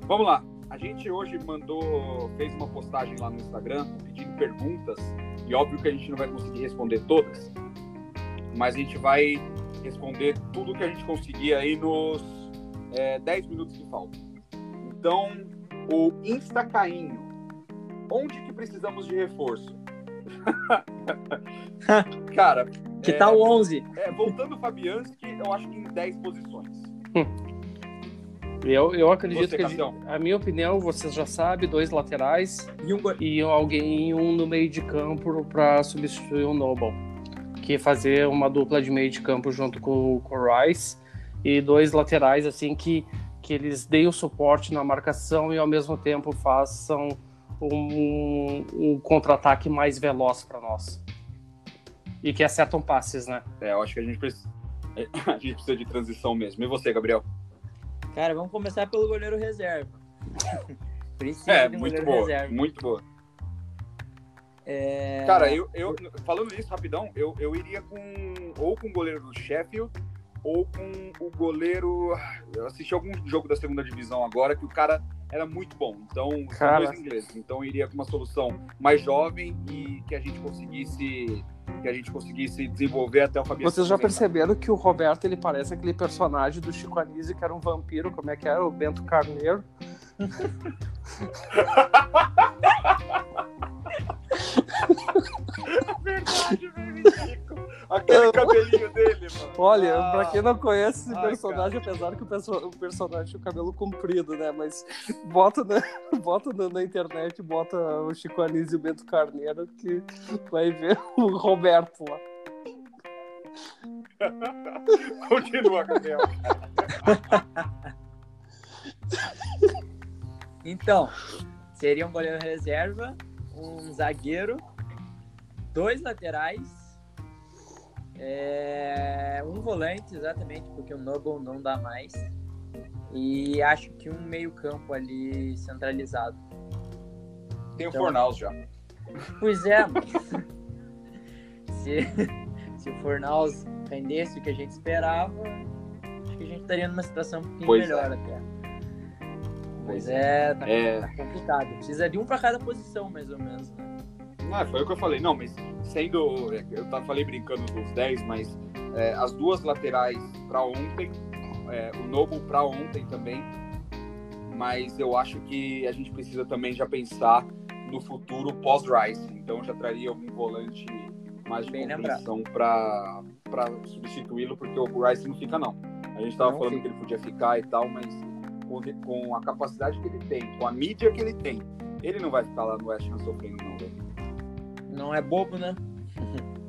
Vamos lá. A gente hoje mandou, fez uma postagem lá no Instagram pedindo perguntas e óbvio que a gente não vai conseguir responder todas, mas a gente vai responder tudo que a gente conseguir aí nos é, 10 minutos que faltam. Então, o Insta Cainho, onde que precisamos de reforço? Cara, que é, tal 11? É, voltando o Fabianski, eu acho que em 10 posições. Eu, eu acredito Você, que gente, a, minha opinião, vocês já sabem, dois laterais e, um... e alguém um no meio de campo para substituir o Noble, que fazer uma dupla de meio de campo junto com, com o Rice e dois laterais assim que que eles deem o suporte na marcação e ao mesmo tempo façam um, um contra-ataque mais veloz para nós e que acertam passes, né? É, eu acho que a gente precisa a gente precisa de transição mesmo. E você, Gabriel? Cara, vamos começar pelo goleiro reserva. precisa é, muito boa, reserva. muito boa. É... Cara, eu, eu falando nisso rapidão, eu, eu iria com ou com o goleiro do Sheffield ou com o goleiro. Eu assisti algum jogo da segunda divisão agora que o cara era muito bom. Então, cara... são dois ingleses. Então, eu iria com uma solução mais jovem e que a gente conseguisse que a gente conseguisse desenvolver até o Fabiano. Vocês já perceberam que o Roberto ele parece aquele personagem do Chico Anísio que era um vampiro, como é que era? O Bento Carneiro. Verdade, velho. Aquele cabelinho dele, mano. Olha, ah, pra quem não conhece esse ai, personagem, cara. apesar que o, perso o personagem tinha o cabelo comprido, né? Mas bota na, bota na, na, internet, bota o Chico Anísio e o Bento Carneiro, que vai ver o Roberto lá. Continua, Gabriel. então, seria um goleiro reserva, um zagueiro, dois laterais É um volante, exatamente, porque o Noble não dá mais. E acho que um meio-campo ali centralizado. Tem o Então- Fornaus já. Pois é, mas se, se o Fornaus rendesse o que a gente esperava, acho que a gente estaria numa situação um pouquinho Pois melhor até. Pois é, tá, É. tá complicado. Precisa de um para cada posição, mais ou menos. Né? Ah, foi o que eu falei. Não, mas sendo. Eu falei brincando dos 10, mas é, as duas laterais para ontem, é, o Noble para ontem também. Mas eu acho que a gente precisa também já pensar no futuro pós-Rice. Então já traria algum volante mais de contenção para substituí-lo, porque o Rice não fica, não. A gente tava Não falando fica. que ele podia ficar e tal, mas com, com a capacidade que ele tem, com a mídia que ele tem, ele não vai ficar lá no West Ham sofrendo, não, velho. Não é bobo, né?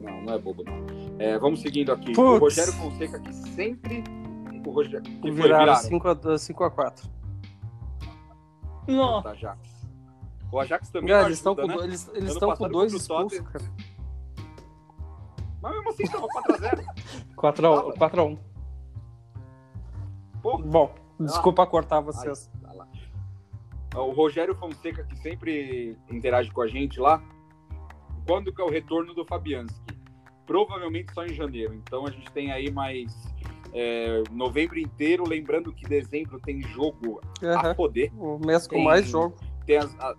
Não, não é bobo, não. É, vamos seguindo aqui. O Putz. Rogério Fonseca, que sempre. O Rogério. Que foi, Viraram viraram 5x4. Nossa. Ajax. O Ajax também. Cara, eles estão com, né? eles, eles com dois o expulsos, cara. Mas mesmo assim, tava 4x0. 4x1. 4x1. Pô, Bom, desculpa cortar vocês. lá. O Rogério Fonseca, que sempre interage com a gente lá. Quando que é o retorno do Fabianski? Provavelmente só em janeiro. Então a gente tem aí mais é, novembro inteiro. Lembrando que dezembro tem jogo a Aham. poder. O mês com Tem- mais jogo. Tem as, a-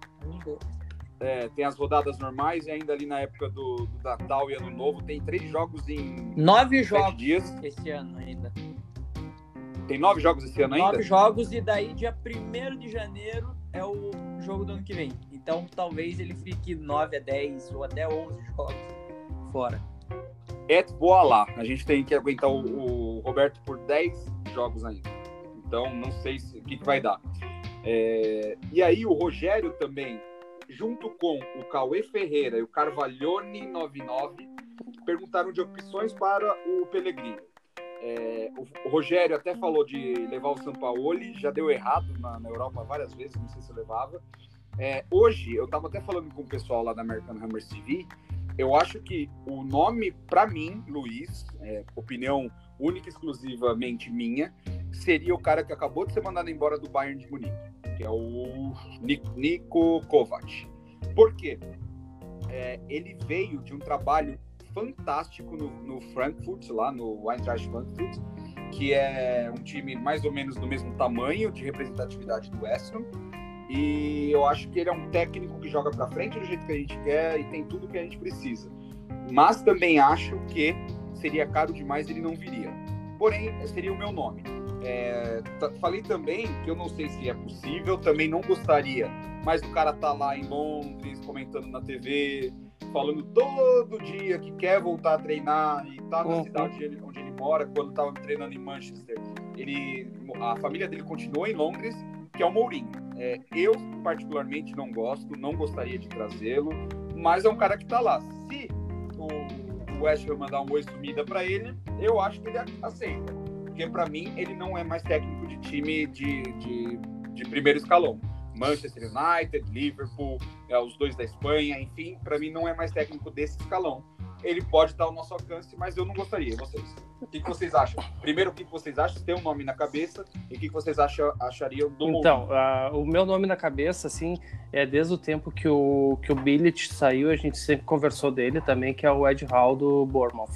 É, tem as rodadas normais e ainda ali na época do, do Natal e Ano Novo tem três jogos em Nove jogos dias. esse ano ainda. Tem nove jogos esse ano ainda? Nove jogos e daí dia 1 de janeiro é o jogo do ano que vem. Então talvez ele fique 9 a 10 ou até 11 jogos fora. É boa lá. A gente tem que aguentar o, o Roberto por 10 jogos ainda. Então não sei se- o que, que vai dar. É, e aí o Rogério também, junto com o Cauê Ferreira e o Carvalhone 99, perguntaram de opções para o Pellegrini. É, o, Rogério até falou de levar o Sampaoli, já deu errado na, na Europa várias vezes, não sei se levava. É, hoje, eu estava até falando com o pessoal lá da American Hammers TV, eu acho que o nome, para mim, Luiz, é, opinião única e exclusivamente minha, seria o cara que acabou de ser mandado embora do Bayern de Munique, que é o Ni- Nico Kovac. Por quê? É, ele veio de um trabalho fantástico no, no Frankfurt, lá no Eintracht Frankfurt, que é um time mais ou menos do mesmo tamanho de representatividade do West Ham. E eu acho que ele é um técnico que joga para frente do jeito que a gente quer e tem tudo que a gente precisa. Mas também acho que seria caro demais ele não viria. Porém, seria o meu nome. É, falei também que eu não sei se é possível, também não gostaria, mas o cara tá lá em Londres, comentando na TV, falando todo dia que quer voltar a treinar e tá na Uhum. cidade onde ele, mora, quando tava treinando em Manchester. Ele, a família dele continuou em Londres, que é o Mourinho. É, eu, particularmente, não gosto, não gostaria de trazê-lo, mas é um cara que tá lá. Se o, o West Ham mandar um oi sumida para ele, eu acho que ele aceita. Porque, para mim, ele não é mais técnico de time de, de, de primeiro escalão. Manchester United, Liverpool, é, os dois da Espanha, enfim, para mim não é mais técnico desse escalão. Ele pode estar ao nosso alcance, mas eu não gostaria. Vocês? O que, que vocês acham? Primeiro, o que, que vocês acham? Tem um nome na cabeça e o que, que vocês acham, achariam do Então, o meu nome na cabeça, assim, é desde o tempo que o, que o Billet saiu, a gente sempre conversou dele também, que é o Ed Hall do Bournemouth.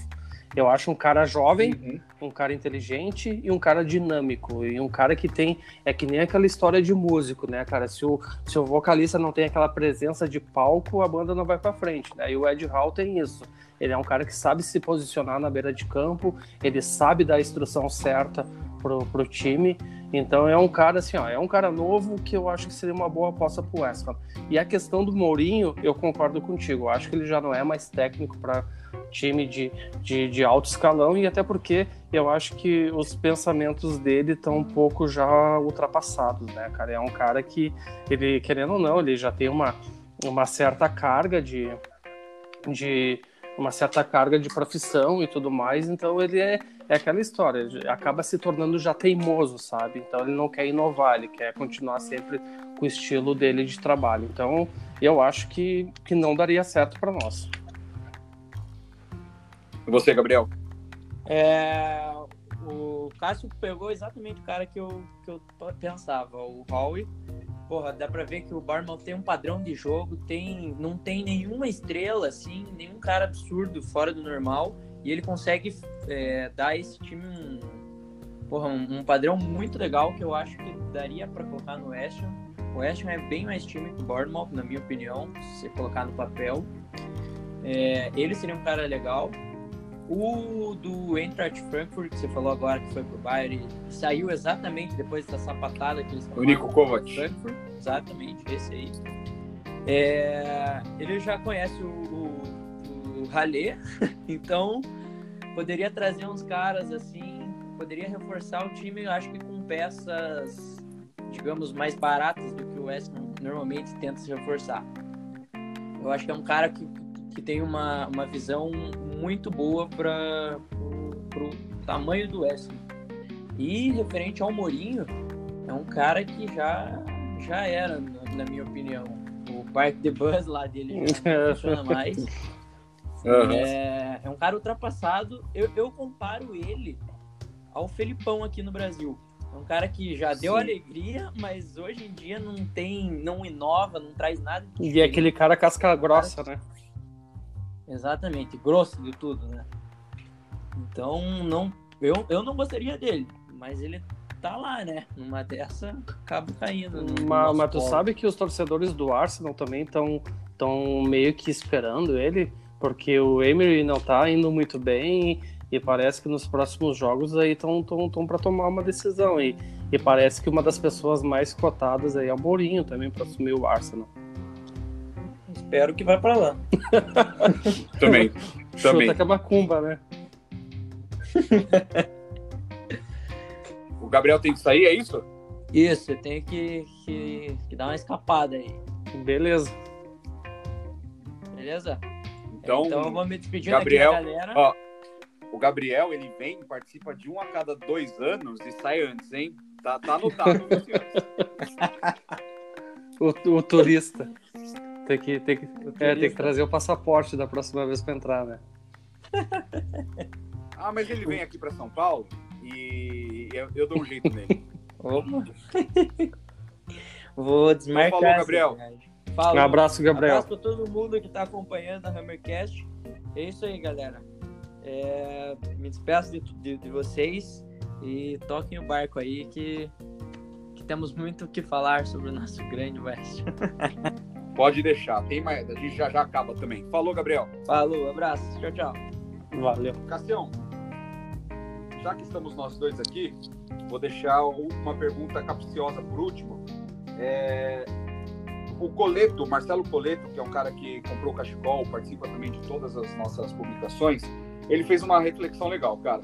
Eu acho um cara jovem, Uhum. um cara inteligente e um cara dinâmico. E um cara que tem. É que nem aquela história de músico, né, cara? Se o, se o vocalista não tem aquela presença de palco, a banda não vai pra frente, né? E o Ed Hall tem isso. Ele é um cara que sabe se posicionar na beira de campo, ele sabe dar a instrução certa pro, pro time. Então é um cara assim, ó, é um cara novo que eu acho que seria uma boa aposta pro West Ham. E a questão do Mourinho, eu concordo contigo. Eu acho que ele já não é mais técnico para time de, de, de alto escalão e até porque eu acho que os pensamentos dele estão um pouco já ultrapassados, né, cara? É um cara que ele querendo ou não, ele já tem uma, uma certa carga de, de uma certa carga de profissão e tudo mais, então ele é, é aquela história, ele acaba se tornando já teimoso, sabe? Então ele não quer inovar, ele quer continuar sempre com o estilo dele de trabalho. Então eu acho que, que não daria certo para nós. E você, Gabriel? É, o Cássio pegou exatamente o cara que eu, que eu pensava, o Howie. Porra, dá pra ver que o Barman tem um padrão de jogo, tem, não tem nenhuma estrela, assim, nenhum cara absurdo fora do normal, e ele consegue é, dar esse time um, porra, um, um, padrão muito legal que eu acho que daria para colocar no West Ham. O West Ham é bem mais time que o Bournemouth, na minha opinião, se você colocar no papel. É, ele seria um cara legal. O do Eintracht Frankfurt, que você falou agora que foi pro Bayern, saiu exatamente depois da sapatada que eles O Nico Kovac. Frankfurt, exatamente, esse aí. É, ele já conhece o, o, o Ralé, então poderia trazer uns caras assim, poderia reforçar o time, eu acho que com peças, digamos, mais baratas do que o West normalmente tenta se reforçar. Eu acho que é um cara que que tem uma, uma visão muito boa para o tamanho do Wesley. E referente ao Mourinho, é um cara que já, já era, na, minha opinião. O Park de Buzz lá dele já não funciona mais. Uhum. É, é, um cara ultrapassado. Eu, eu comparo ele ao Felipão aqui no Brasil. É um cara que já deu Sim. alegria, mas hoje em dia não tem, não inova, não traz nada. E é aquele cara casca grossa, cara, né? Exatamente, grosso de tudo, né? Então, não, eu, eu não gostaria dele, mas ele tá lá, né? Numa dessa, acaba caindo. Mas, mas tu sabe que os torcedores do Arsenal também estão tão meio que esperando ele, porque o Emery não tá indo muito bem e parece que nos próximos jogos aí estão tão, tão para tomar uma decisão. E, e parece que uma das pessoas mais cotadas aí é o Mourinho também para assumir o Arsenal. Espero que vá para lá. também. também. Chuta que é macumba, né? o Gabriel tem que sair, é isso? Isso, eu tenho que, que, que dar uma escapada aí. Beleza. Beleza? Então, então eu vou me despedir Gabriel, da galera. Ó, o Gabriel, ele vem, participa de um a cada dois anos e sai antes, hein? Tá, tá anotado, o, o turista. Tem que, tem que, é, tem que trazer o passaporte da próxima vez para entrar, né? ah, mas ele vem aqui para São Paulo e eu, eu, dou um jeito nele. Opa! Vou desmarcar. Então, falou, Gabriel. Um abraço, Gabriel. Um abraço para todo mundo que está acompanhando a Hammercast. É isso aí, galera. É, me despeço de, de, de, vocês e toquem o barco aí que, que temos muito o que falar sobre o nosso grande West. Pode deixar. Tem mais. A gente já já acaba também. Falou, Gabriel. Falou, abraço. Tchau, tchau. Valeu. Cassião, já que estamos nós dois aqui, vou deixar uma pergunta capciosa por último. É... O Coleto, Marcelo Coleto, que é um cara que comprou o Cachecol, participa também de todas as nossas publicações, ele fez uma reflexão legal, cara.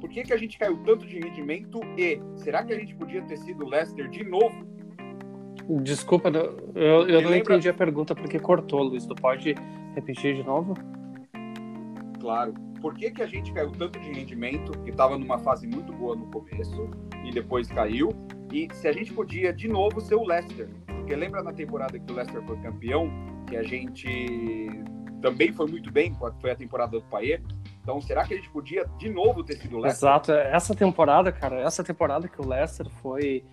Por que, que a gente caiu tanto de rendimento e será que a gente podia ter sido Leicester de novo Desculpa, eu, eu não lembra... entendi a pergunta porque cortou, Luiz. Tu pode repetir de novo? Claro. Por que, que a gente caiu tanto de rendimento, que estava numa fase muito boa no começo e depois caiu? E se a gente podia de novo ser o Leicester? Porque lembra na temporada que o Leicester foi campeão, que a gente também foi muito bem, foi a temporada do Paier. Então, será que a gente podia de novo ter sido o Leicester? Exato. Essa temporada, cara, essa temporada que o Leicester foi,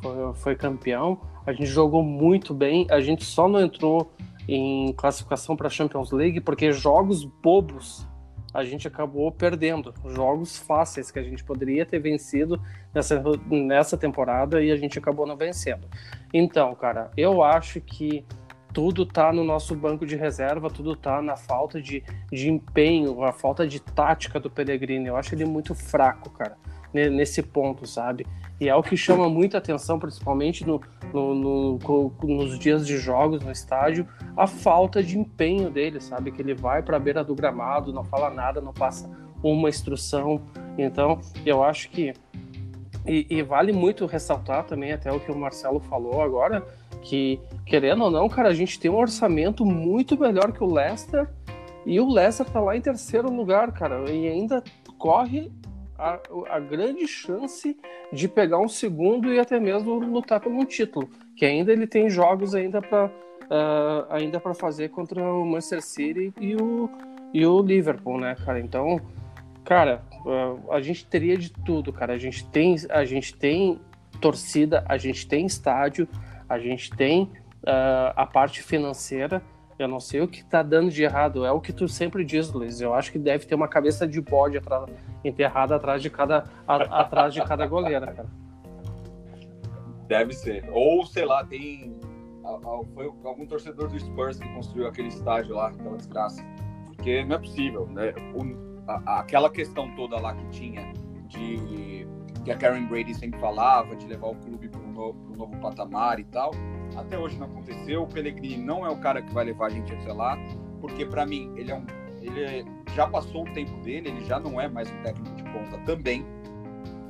foi, foi campeão, a gente jogou muito bem, a gente só não entrou em classificação para a Champions League porque jogos bobos a gente acabou perdendo. Jogos fáceis que a gente poderia ter vencido nessa, nessa temporada e a gente acabou não vencendo. Então, cara, eu acho que tudo tá no nosso banco de reserva, tudo tá na falta de, de empenho, a falta de tática do Pellegrini. Eu acho ele muito fraco, cara, nesse ponto, sabe? E é o que chama muita atenção, principalmente no, no, no, nos dias de jogos no estádio, a falta de empenho dele, sabe? Que ele vai para a beira do gramado, não fala nada, não passa uma instrução. Então, eu acho que. E, e vale muito ressaltar também, até o que o Marcelo falou agora, que, querendo ou não, cara, a gente tem um orçamento muito melhor que o Leicester. E o Leicester tá lá em terceiro lugar, cara, e ainda corre a, a grande chance de pegar um segundo e até mesmo lutar por um título, que ainda ele tem jogos ainda para uh, ah, ainda para fazer contra o Manchester City e o, e o Liverpool, né, cara? Então Cara, uh, a gente teria de tudo, cara. A gente tem, a gente tem torcida, a gente tem estádio, a gente tem uh, a parte financeira. Eu não sei o que tá dando de errado. É o que tu sempre diz, Luiz. Eu acho que deve ter uma cabeça de bode atrás, enterrada atrás de cada, a, atrás de cada goleira, cara. Deve ser. Ou, sei lá, tem. Foi algum torcedor do Spurs que construiu aquele estádio lá, aquela desgraça. Porque não é possível, né? O, a, aquela questão toda lá que tinha de que a Karen Brady sempre falava, de levar o clube para um novo, novo, patamar e tal. Até hoje não aconteceu. O Pellegrini não é o cara que vai levar a gente até lá, porque para mim ele é um, ele é, já passou o tempo dele, ele já não é mais um técnico de ponta também.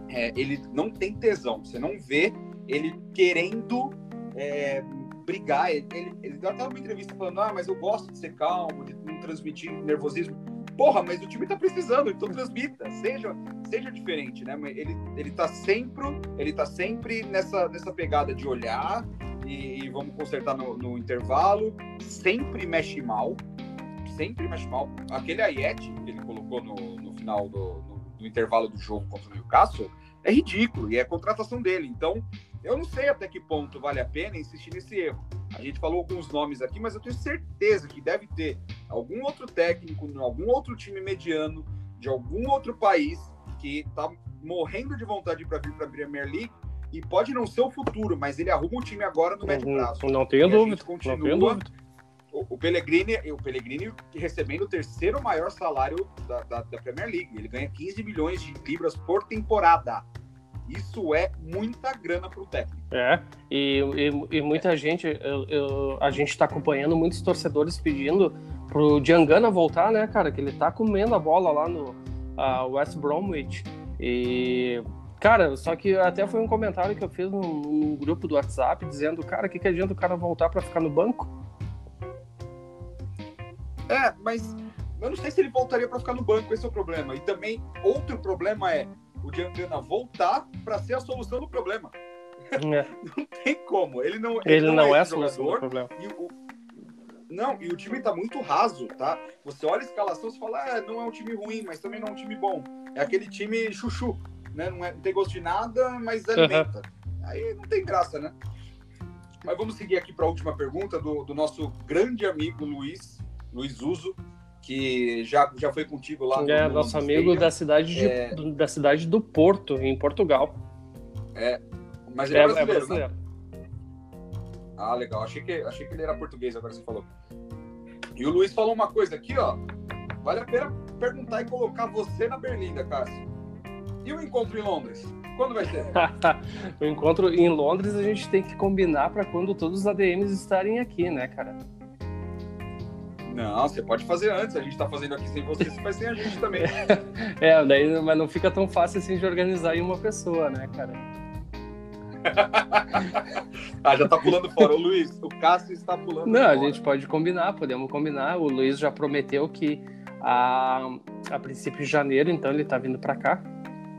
É, ele não tem tesão, você não vê ele querendo é, brigar. Ele, ele, ele, deu até uma entrevista falando: Ah, mas eu gosto de ser calmo, de não transmitir nervosismo. Porra, mas o time tá precisando, então transmita, seja, seja diferente, né? Ele, ele tá sempre, ele tá sempre nessa, nessa pegada de olhar e, e vamos consertar no, no, intervalo, sempre mexe mal, sempre mexe mal. Aquele Ayete que ele colocou no, no final do no, no intervalo do jogo contra o Newcastle é ridículo e é contratação dele. Então, eu não sei até que ponto vale a pena insistir nesse erro. A gente falou alguns nomes aqui, mas eu tenho certeza que deve ter algum outro técnico, algum outro time mediano de algum outro país que está morrendo de vontade para vir para a Premier League e pode não ser o futuro, mas ele arruma um time agora no médio prazo. Não tenho dúvida. Continua, não tenho dúvida. O, o Pellegrini, o Pellegrini recebendo o terceiro maior salário da, da, da Premier League. Ele ganha 15 milhões de libras por temporada. Isso é muita grana para o técnico. É, e, e, e muita gente, eu, eu, a gente está acompanhando muitos torcedores pedindo pro Diangana voltar, né, cara? Que ele tá comendo a bola lá no uh, West Bromwich. E, cara, só que até foi um comentário que eu fiz num, num grupo do WhatsApp dizendo, cara, o que, que adianta o cara voltar para ficar no banco? É, mas eu não sei se ele voltaria para ficar no banco, esse é o problema. E também, outro problema é o Diangana voltar para ser a solução do problema. É. não tem como. Ele não, ele, ele não, não, é, é a solução do problema. E o, não, e o time tá muito raso, tá? Você olha a escalação e fala, ah, não é um time ruim, mas também não é um time bom. É aquele time chuchu, né? Não, é, não tem gosto de nada, mas alimenta. Uhum. Aí não tem graça, né? Mas vamos seguir aqui para a última pergunta do, do, nosso grande amigo Luiz, Luiz Uso, que já, já foi contigo lá. É, no, nosso no amigo da cidade, de, é... da cidade do Porto, em Portugal. É, mas ele é, é brasileiro, é brasileiro. Né? Ah, legal. Achei que, achei que ele era português, agora você falou. E o Luiz falou uma coisa aqui, ó. Vale a pena perguntar e colocar você na Berlinda, Cássio. E o encontro em Londres? Quando vai ser? o encontro em Londres a gente tem que combinar para quando todos os ADMs estarem aqui, né, cara? Não, você pode fazer antes. A gente tá fazendo aqui sem você, você faz sem a gente também. é, daí, mas não fica tão fácil assim de organizar em uma pessoa, né, cara? ah, já tá pulando fora. O Luiz, o Cássio está pulando Não, fora. a gente pode combinar, podemos combinar. O Luiz já prometeu que a, a princípio de janeiro, então ele tá vindo para cá.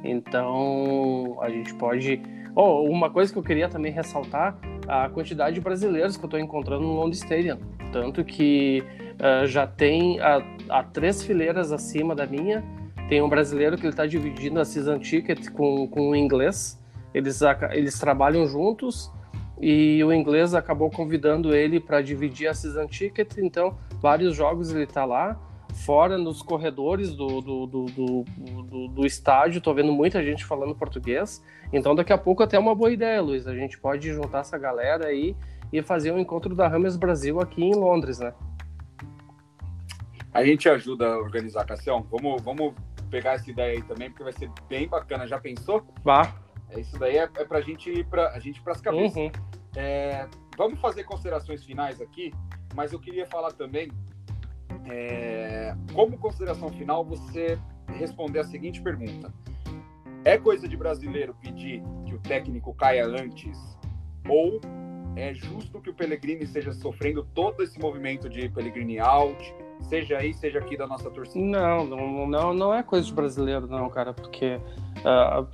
Então a gente pode. Oh, uma coisa que eu queria também ressaltar: a quantidade de brasileiros que eu estou encontrando no London Stadium. Tanto que uh, já tem a, a, três fileiras acima da minha. Tem um brasileiro que ele está dividindo a season ticket com, com o inglês. Eles, eles trabalham juntos e o inglês acabou convidando ele para dividir a season ticket, então vários jogos ele está lá. Fora nos corredores do, do, do, do, do estádio, estou vendo muita gente falando português. Então, daqui a pouco, até é uma boa ideia, Luiz. A gente pode juntar essa galera aí e fazer um encontro da Rames Brasil aqui em Londres, né? A gente ajuda a organizar, Cassião. Vamos, vamos pegar essa ideia aí também, porque vai ser bem bacana. Já pensou? Vá. É, isso daí é, é pra gente ir pra, a gente para as cabeças. Uhum. É, vamos fazer considerações finais aqui, mas eu queria falar também, é, como consideração final, você responder a seguinte pergunta. É coisa de brasileiro pedir que o técnico caia antes ou é justo que o Pellegrini esteja sofrendo todo esse movimento de Pellegrini out, seja aí, seja aqui da nossa torcida? Não, não, não, não é coisa de brasileiro, não, cara, porque uh,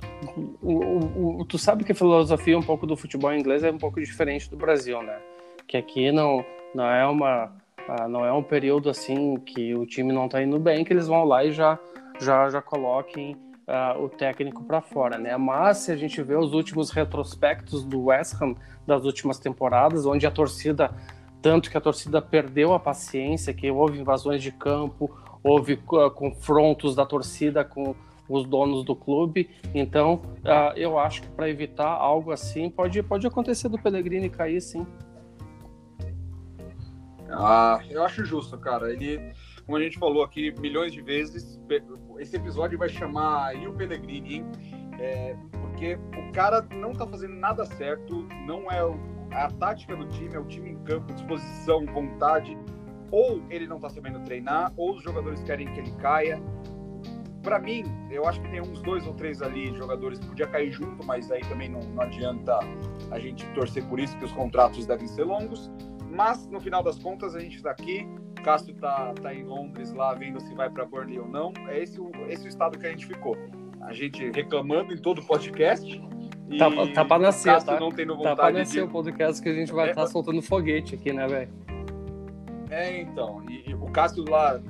o, o, tu sabe que a filosofia um pouco do futebol inglês é um pouco diferente do Brasil, né? Que aqui não, não é uma uh, não é um período assim que o time não tá indo bem, que eles vão lá e já já, já coloquem uh, o técnico para fora, né? Mas se a gente vê os últimos retrospectos do West Ham das últimas temporadas, onde a torcida, tanto que a torcida perdeu a paciência, que houve invasões de campo, houve uh, confrontos da torcida com os donos do clube. Então, uh, eu acho que para evitar algo assim, pode, pode acontecer do Pellegrini cair, sim. Ah, eu acho justo, cara. Ele, como a gente falou aqui milhões de vezes, esse episódio vai chamar o Pellegrini, hein? É, porque o cara não tá fazendo nada certo, não é a tática do time, é o time em campo, disposição, vontade. Ou ele não tá sabendo treinar, ou os jogadores querem que ele caia. Para mim, eu acho que tem uns dois ou três ali jogadores que podia cair junto, mas aí também não, não adianta a gente torcer por isso, que os contratos devem ser longos. Mas no final das contas, a gente está aqui. Cássio tá, tá em Londres lá vendo se vai para Burnley ou não. É esse, esse o estado que a gente ficou. A gente reclamando em todo o podcast. E tá, tá para nascer, tá? Não tendo vontade tá para nascer de... o podcast que a gente vai estar é, tá soltando foguete aqui, né, velho? É, então. E, e, o Cássio lá.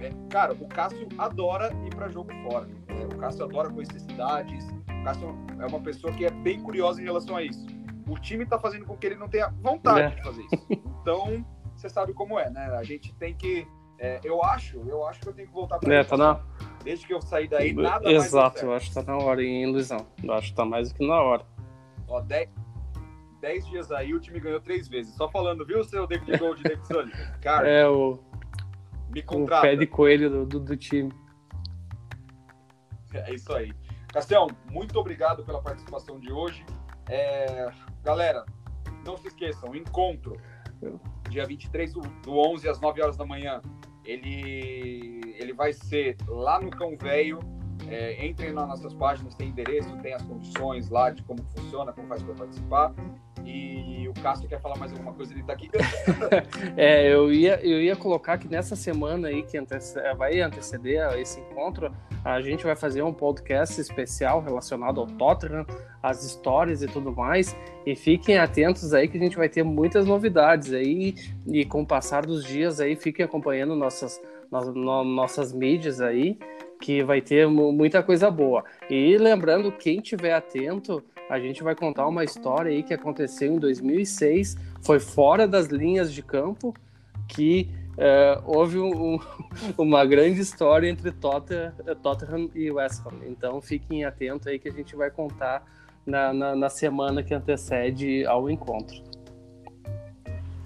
É, cara, o Cássio adora ir para jogo fora. É, o Cássio adora conhecer cidades. O Cássio é uma pessoa que é bem curiosa em relação a isso. O time tá fazendo com que ele não tenha vontade é. de fazer isso. Então, você sabe como é, né? A gente tem que. É, eu acho, eu acho que eu tenho que voltar para é, tá na... Desde que eu saí daí, nada Exato, mais eu acho que tá na hora, hein, Luizão? Eu acho que tá mais do que na hora. Ó, 10 dias aí, o time ganhou três vezes. Só falando, viu, seu David Gold, David Sully? Cara, é o. Me contrata. O pé de coelho do, do, do time. É isso aí. Castião, muito obrigado pela participação de hoje. É, galera, não se esqueçam, encontro dia 23 do, do 11 às 9 horas da manhã. Ele, ele vai ser lá no Cão Velho. É, entrem nas nossas páginas, tem endereço, tem as condições lá de como funciona, como faz para participar. E o Cássio quer falar mais alguma coisa, ele está aqui. é, eu ia, eu ia colocar que nessa semana aí que antecede, vai anteceder esse encontro, a gente vai fazer um podcast especial relacionado ao Tottenham, as histórias e tudo mais. E fiquem atentos aí que a gente vai ter muitas novidades aí. E com o passar dos dias aí, fiquem acompanhando nossas, no, nossas mídias aí, que vai ter muita coisa boa. E lembrando, quem tiver atento, a gente vai contar uma história aí que aconteceu em 2006, foi fora das linhas de campo, que é, houve um, uma grande história entre Tottenham e West Ham. Então fiquem atentos aí que a gente vai contar na, na, na semana que antecede ao encontro.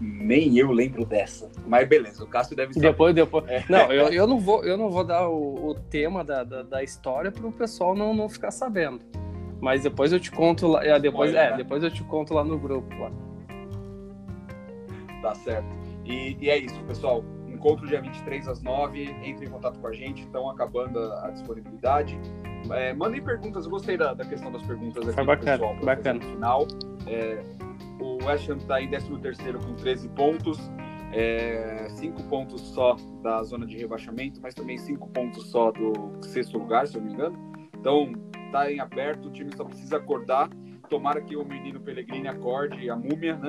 Nem eu lembro dessa. Mas beleza, o Cássio deve saber. Depois, depois. É. Não, eu, eu, não vou, eu não vou dar o, o tema da, da, da história para o pessoal não, não ficar sabendo. Mas depois eu te conto lá. É, depois, é, depois eu te conto lá no grupo. Lá. Tá certo. E, e, é isso, pessoal. Encontro dia 23 às 9. Entre em contato com a gente. Estão acabando a, a disponibilidade. É, mandem perguntas. Eu gostei da, da questão das perguntas aqui Foi bacana, pessoal. Bacana. Final. É, West Ham está em 13 com 13 pontos. É, cinco pontos só da zona de rebaixamento, mas também cinco pontos só do sexto lugar, se eu não me engano. Então, tá em aberto, o time só precisa acordar. Tomara que o menino Pellegrini acorde, a múmia, né?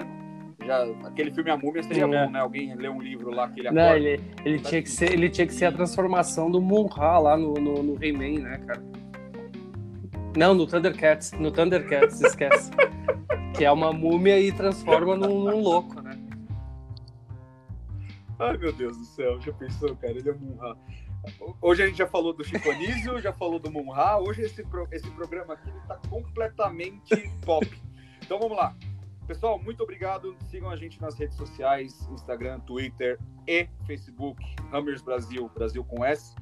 Já, aquele filme A Múmia seria Sim, bom, é. né? Alguém lê um livro lá que ele acorda. Não, ele, ele, tinha que ser, ele tinha que ser a transformação do Munra lá no, no, no He-Man, né, cara? Não, no Thundercats. No Thundercats, esquece. que é uma múmia e transforma num, num, louco, né? Ai, meu Deus do céu. Já pensou, cara? Ele é Munra. Hoje a gente já falou do Chico Anísio, já falou do Munra. Hoje esse, pro, esse programa aqui está completamente top. Então vamos lá. Pessoal, muito obrigado. Sigam a gente nas redes sociais, Instagram, Twitter e Facebook, Hammers Brasil, Brasil com S.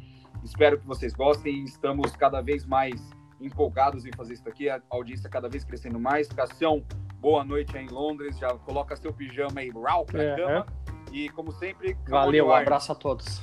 Espero que vocês gostem. Estamos cada vez mais empolgados em fazer isso aqui. A audiência cada vez crescendo mais. Cassião, boa noite aí em Londres. Já coloca seu pijama aí, rau pra é, cama. É. E como sempre, valeu, um abraço a todos.